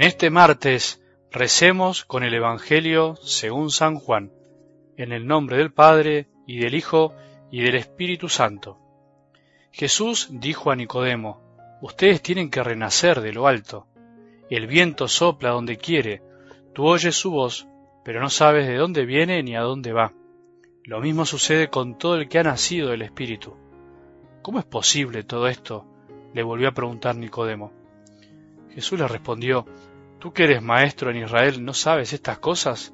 En este martes recemos con el Evangelio según San Juan, en el nombre del Padre y del Hijo y del Espíritu Santo. Jesús dijo a Nicodemo, Ustedes tienen que renacer de lo alto. El viento sopla donde quiere, tú oyes su voz, pero no sabes de dónde viene ni a dónde va. Lo mismo sucede con todo el que ha nacido del Espíritu. ¿Cómo es posible todo esto? le volvió a preguntar Nicodemo. Jesús le respondió, Tú que eres maestro en Israel, ¿no sabes estas cosas?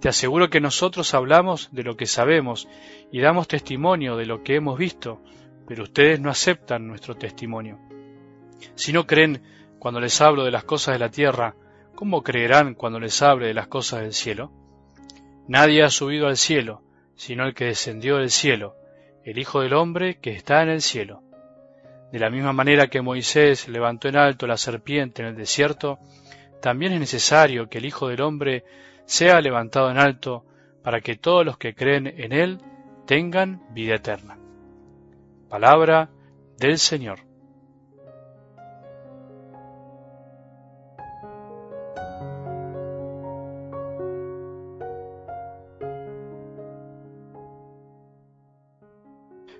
Te aseguro que nosotros hablamos de lo que sabemos y damos testimonio de lo que hemos visto, pero ustedes no aceptan nuestro testimonio. Si no creen cuando les hablo de las cosas de la tierra, ¿cómo creerán cuando les hable de las cosas del cielo? Nadie ha subido al cielo, sino el que descendió del cielo, el Hijo del Hombre que está en el cielo. De la misma manera que Moisés levantó en alto la serpiente en el desierto, también es necesario que el Hijo del Hombre sea levantado en alto para que todos los que creen en Él tengan vida eterna. Palabra del Señor.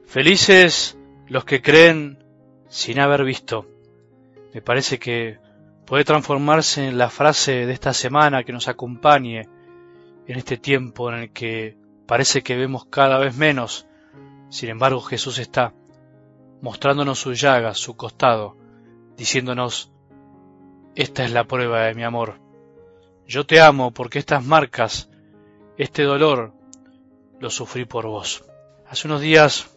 Felices los que creen sin haber visto. Me parece que puede transformarse en la frase de esta semana que nos acompañe en este tiempo en el que parece que vemos cada vez menos. Sin embargo, Jesús está mostrándonos su llaga, su costado, diciéndonos, esta es la prueba de mi amor. Yo te amo porque estas marcas, este dolor, lo sufrí por vos. Hace unos días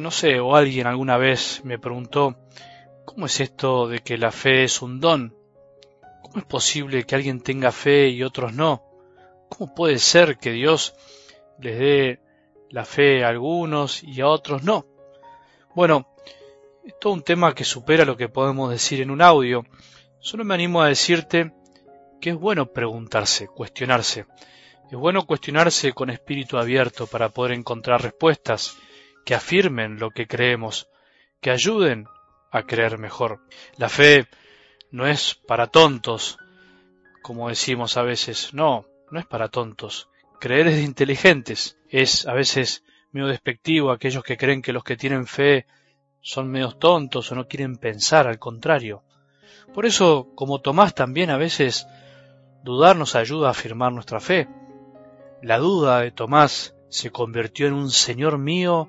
no sé, o alguien alguna vez me preguntó, ¿cómo es esto de que la fe es un don? ¿Cómo es posible que alguien tenga fe y otros no? ¿Cómo puede ser que Dios les dé la fe a algunos y a otros no? Bueno, es todo un tema que supera lo que podemos decir en un audio. Solo me animo a decirte que es bueno preguntarse, cuestionarse. Es bueno cuestionarse con espíritu abierto para poder encontrar respuestas que afirmen lo que creemos, que ayuden a creer mejor. La fe no es para tontos, como decimos a veces, no, no es para tontos. Creer es de inteligentes. Es a veces medio despectivo aquellos que creen que los que tienen fe son medios tontos o no quieren pensar, al contrario. Por eso, como Tomás también a veces, dudar nos ayuda a afirmar nuestra fe. La duda de Tomás se convirtió en un Señor mío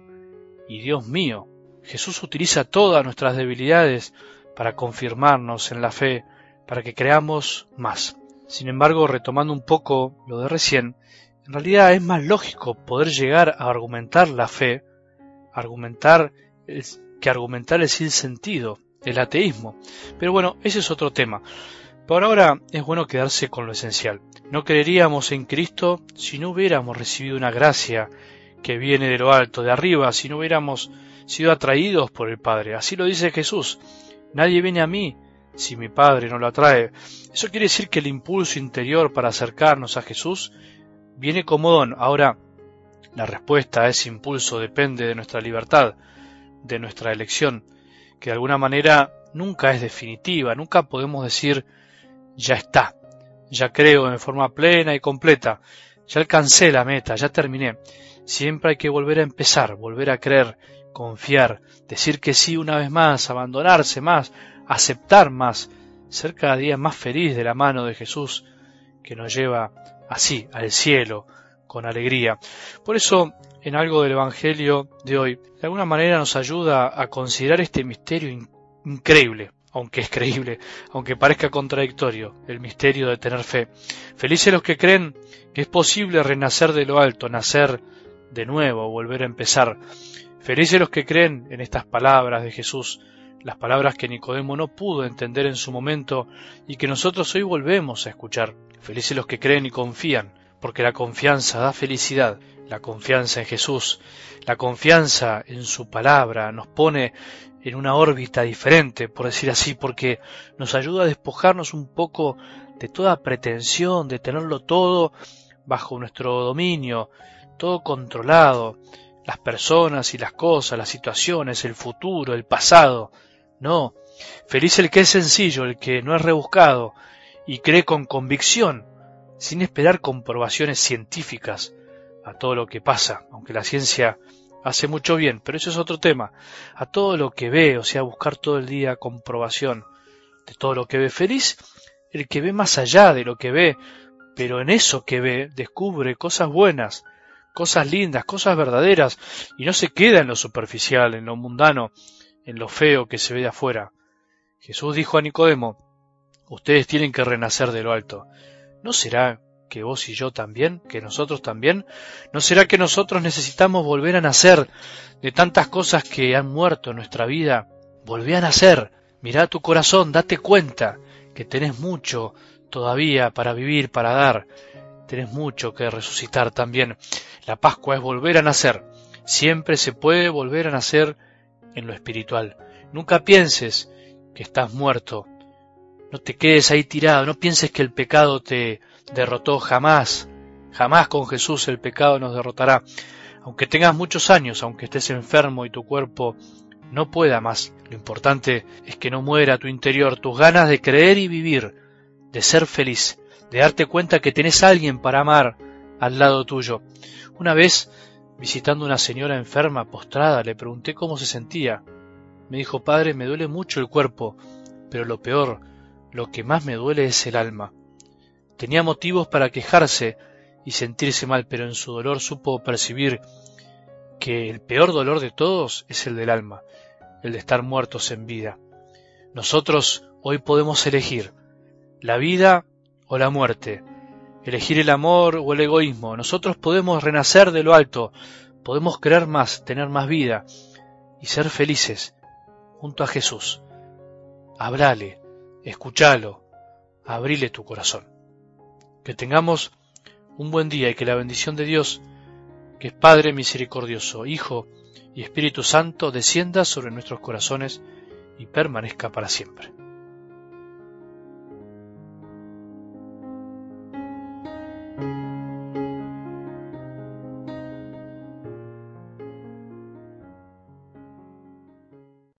y Dios mío. Jesús utiliza todas nuestras debilidades para confirmarnos en la fe, para que creamos más. Sin embargo, retomando un poco lo de recién, en realidad es más lógico poder llegar a argumentar la fe, argumentar que argumentar el sin sentido, el ateísmo. Pero bueno, ese es otro tema. Por ahora es bueno quedarse con lo esencial. No creeríamos en Cristo si no hubiéramos recibido una gracia que viene de lo alto, de arriba, si no hubiéramos sido atraídos por el Padre. Así lo dice Jesús. Nadie viene a mí si mi Padre no lo atrae. Eso quiere decir que el impulso interior para acercarnos a Jesús viene como don. Ahora, la respuesta a ese impulso depende de nuestra libertad, de nuestra elección, que de alguna manera nunca es definitiva, nunca podemos decir ya está, ya creo en forma plena y completa, ya alcancé la meta, ya terminé. Siempre hay que volver a empezar, volver a creer, confiar, decir que sí una vez más, abandonarse más, aceptar más, ser cada día más feliz de la mano de Jesús que nos lleva así al cielo con alegría. Por eso, en algo del Evangelio de hoy, de alguna manera nos ayuda a considerar este misterio increíble, aunque es creíble, aunque parezca contradictorio, el misterio de tener fe. Felices los que creen que es posible renacer de lo alto, nacer de nuevo, volver a empezar. Felices los que creen en estas palabras de Jesús, las palabras que Nicodemo no pudo entender en su momento y que nosotros hoy volvemos a escuchar. Felices los que creen y confían, porque la confianza da felicidad, la confianza en Jesús, la confianza en su palabra nos pone en una órbita diferente, por decir así, porque nos ayuda a despojarnos un poco de toda pretensión de tenerlo todo bajo nuestro dominio, todo controlado, las personas y las cosas, las situaciones, el futuro, el pasado. No, feliz el que es sencillo, el que no es rebuscado, y cree con convicción, sin esperar comprobaciones científicas a todo lo que pasa, aunque la ciencia hace mucho bien, pero eso es otro tema, a todo lo que ve, o sea, buscar todo el día comprobación de todo lo que ve feliz, el que ve más allá de lo que ve, pero en eso que ve descubre cosas buenas, cosas lindas, cosas verdaderas, y no se queda en lo superficial, en lo mundano, en lo feo que se ve de afuera. Jesús dijo a Nicodemo, ustedes tienen que renacer de lo alto. ¿No será que vos y yo también, que nosotros también? ¿No será que nosotros necesitamos volver a nacer de tantas cosas que han muerto en nuestra vida? Volvé a nacer, mirá tu corazón, date cuenta que tenés mucho todavía para vivir, para dar, tenés mucho que resucitar también. La Pascua es volver a nacer, siempre se puede volver a nacer en lo espiritual. Nunca pienses que estás muerto, no te quedes ahí tirado, no pienses que el pecado te derrotó jamás, jamás con Jesús el pecado nos derrotará. Aunque tengas muchos años, aunque estés enfermo y tu cuerpo no pueda más, lo importante es que no muera tu interior, tus ganas de creer y vivir, de ser feliz, de darte cuenta que tenés a alguien para amar al lado tuyo. Una vez, visitando una señora enferma, postrada, le pregunté cómo se sentía. Me dijo, padre, me duele mucho el cuerpo, pero lo peor, lo que más me duele es el alma. Tenía motivos para quejarse y sentirse mal, pero en su dolor supo percibir que el peor dolor de todos es el del alma, el de estar muertos en vida. Nosotros hoy podemos elegir la vida o la muerte, elegir el amor o el egoísmo. Nosotros podemos renacer de lo alto, podemos creer más, tener más vida y ser felices junto a Jesús. Hablale, escúchalo, abrile tu corazón. Que tengamos un buen día y que la bendición de Dios, que es Padre misericordioso, Hijo y Espíritu Santo, descienda sobre nuestros corazones y permanezca para siempre.